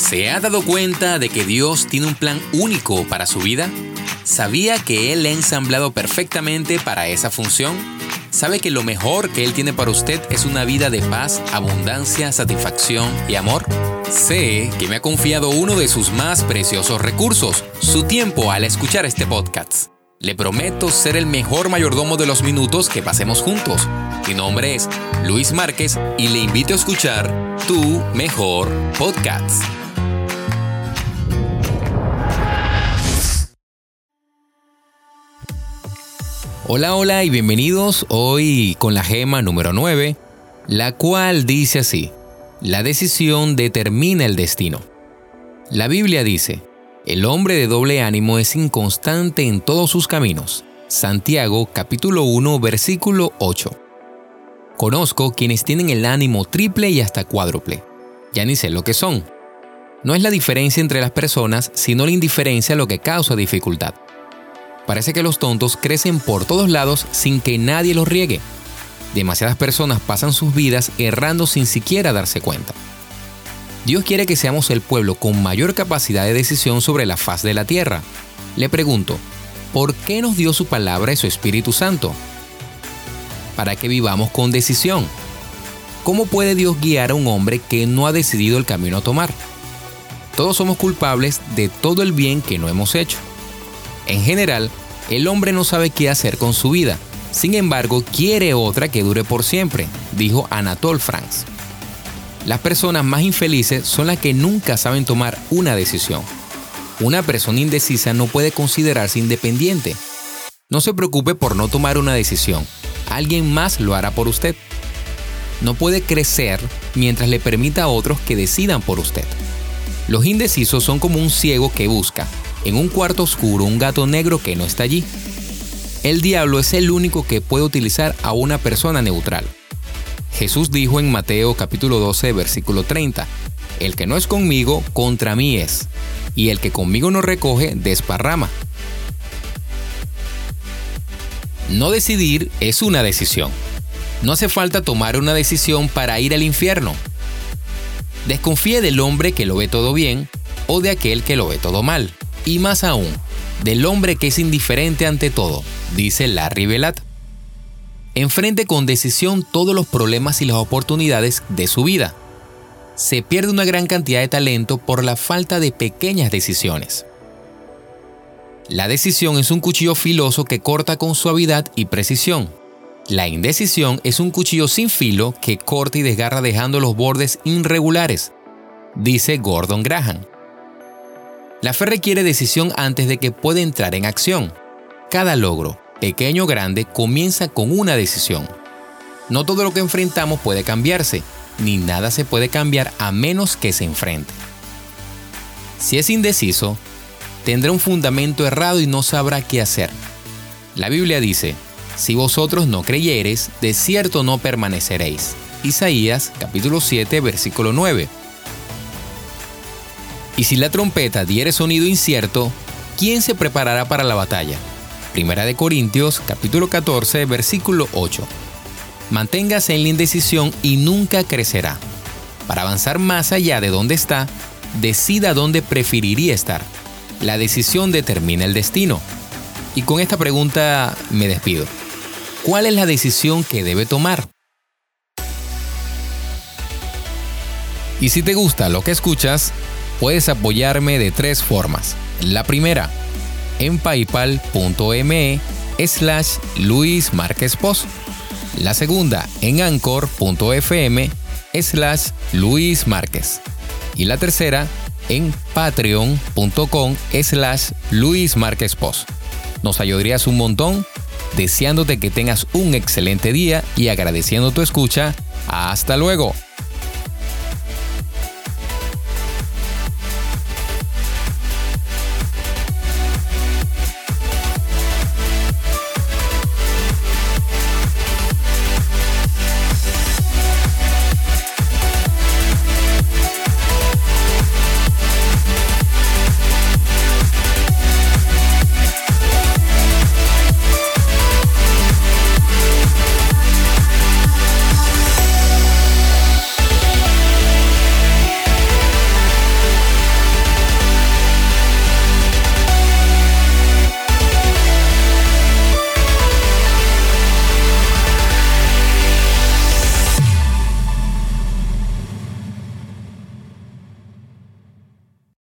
¿Se ha dado cuenta de que Dios tiene un plan único para su vida? ¿Sabía que Él ha ensamblado perfectamente para esa función? ¿Sabe que lo mejor que Él tiene para usted es una vida de paz, abundancia, satisfacción y amor? Sé que me ha confiado uno de sus más preciosos recursos, su tiempo al escuchar este podcast. Le prometo ser el mejor mayordomo de los minutos que pasemos juntos. Mi nombre es Luis Márquez y le invito a escuchar Tu Mejor Podcast. Hola, hola y bienvenidos hoy con la gema número 9, la cual dice así, la decisión determina el destino. La Biblia dice, el hombre de doble ánimo es inconstante en todos sus caminos. Santiago capítulo 1 versículo 8. Conozco quienes tienen el ánimo triple y hasta cuádruple. Ya ni sé lo que son. No es la diferencia entre las personas, sino la indiferencia lo que causa dificultad. Parece que los tontos crecen por todos lados sin que nadie los riegue. Demasiadas personas pasan sus vidas errando sin siquiera darse cuenta. Dios quiere que seamos el pueblo con mayor capacidad de decisión sobre la faz de la tierra. Le pregunto, ¿por qué nos dio su palabra y su Espíritu Santo? Para que vivamos con decisión. ¿Cómo puede Dios guiar a un hombre que no ha decidido el camino a tomar? Todos somos culpables de todo el bien que no hemos hecho. En general, el hombre no sabe qué hacer con su vida. Sin embargo, quiere otra que dure por siempre, dijo Anatole France. Las personas más infelices son las que nunca saben tomar una decisión. Una persona indecisa no puede considerarse independiente. No se preocupe por no tomar una decisión. Alguien más lo hará por usted. No puede crecer mientras le permita a otros que decidan por usted. Los indecisos son como un ciego que busca, en un cuarto oscuro un gato negro que no está allí. El diablo es el único que puede utilizar a una persona neutral. Jesús dijo en Mateo capítulo 12 versículo 30, El que no es conmigo, contra mí es, y el que conmigo no recoge, desparrama. No decidir es una decisión. No hace falta tomar una decisión para ir al infierno. Desconfíe del hombre que lo ve todo bien o de aquel que lo ve todo mal y más aún, del hombre que es indiferente ante todo, dice Larry Velat. Enfrente con decisión todos los problemas y las oportunidades de su vida. Se pierde una gran cantidad de talento por la falta de pequeñas decisiones. La decisión es un cuchillo filoso que corta con suavidad y precisión. La indecisión es un cuchillo sin filo que corta y desgarra dejando los bordes irregulares, dice Gordon Graham. La fe requiere decisión antes de que pueda entrar en acción. Cada logro, pequeño o grande, comienza con una decisión. No todo lo que enfrentamos puede cambiarse, ni nada se puede cambiar a menos que se enfrente. Si es indeciso, tendrá un fundamento errado y no sabrá qué hacer. La Biblia dice, si vosotros no creyereis, de cierto no permaneceréis. Isaías capítulo 7 versículo 9. Y si la trompeta diere sonido incierto, ¿quién se preparará para la batalla? Primera de Corintios, capítulo 14, versículo 8. Manténgase en la indecisión y nunca crecerá. Para avanzar más allá de donde está, decida dónde preferiría estar. La decisión determina el destino. Y con esta pregunta me despido. ¿Cuál es la decisión que debe tomar? Y si te gusta lo que escuchas, puedes apoyarme de tres formas. La primera, en paypal.me slash Luis Márquez Post. La segunda, en anchor.fm slash Luis Márquez. Y la tercera, en patreon.com slash Luis Márquez Post. Nos ayudarías un montón, deseándote que tengas un excelente día y agradeciendo tu escucha. Hasta luego.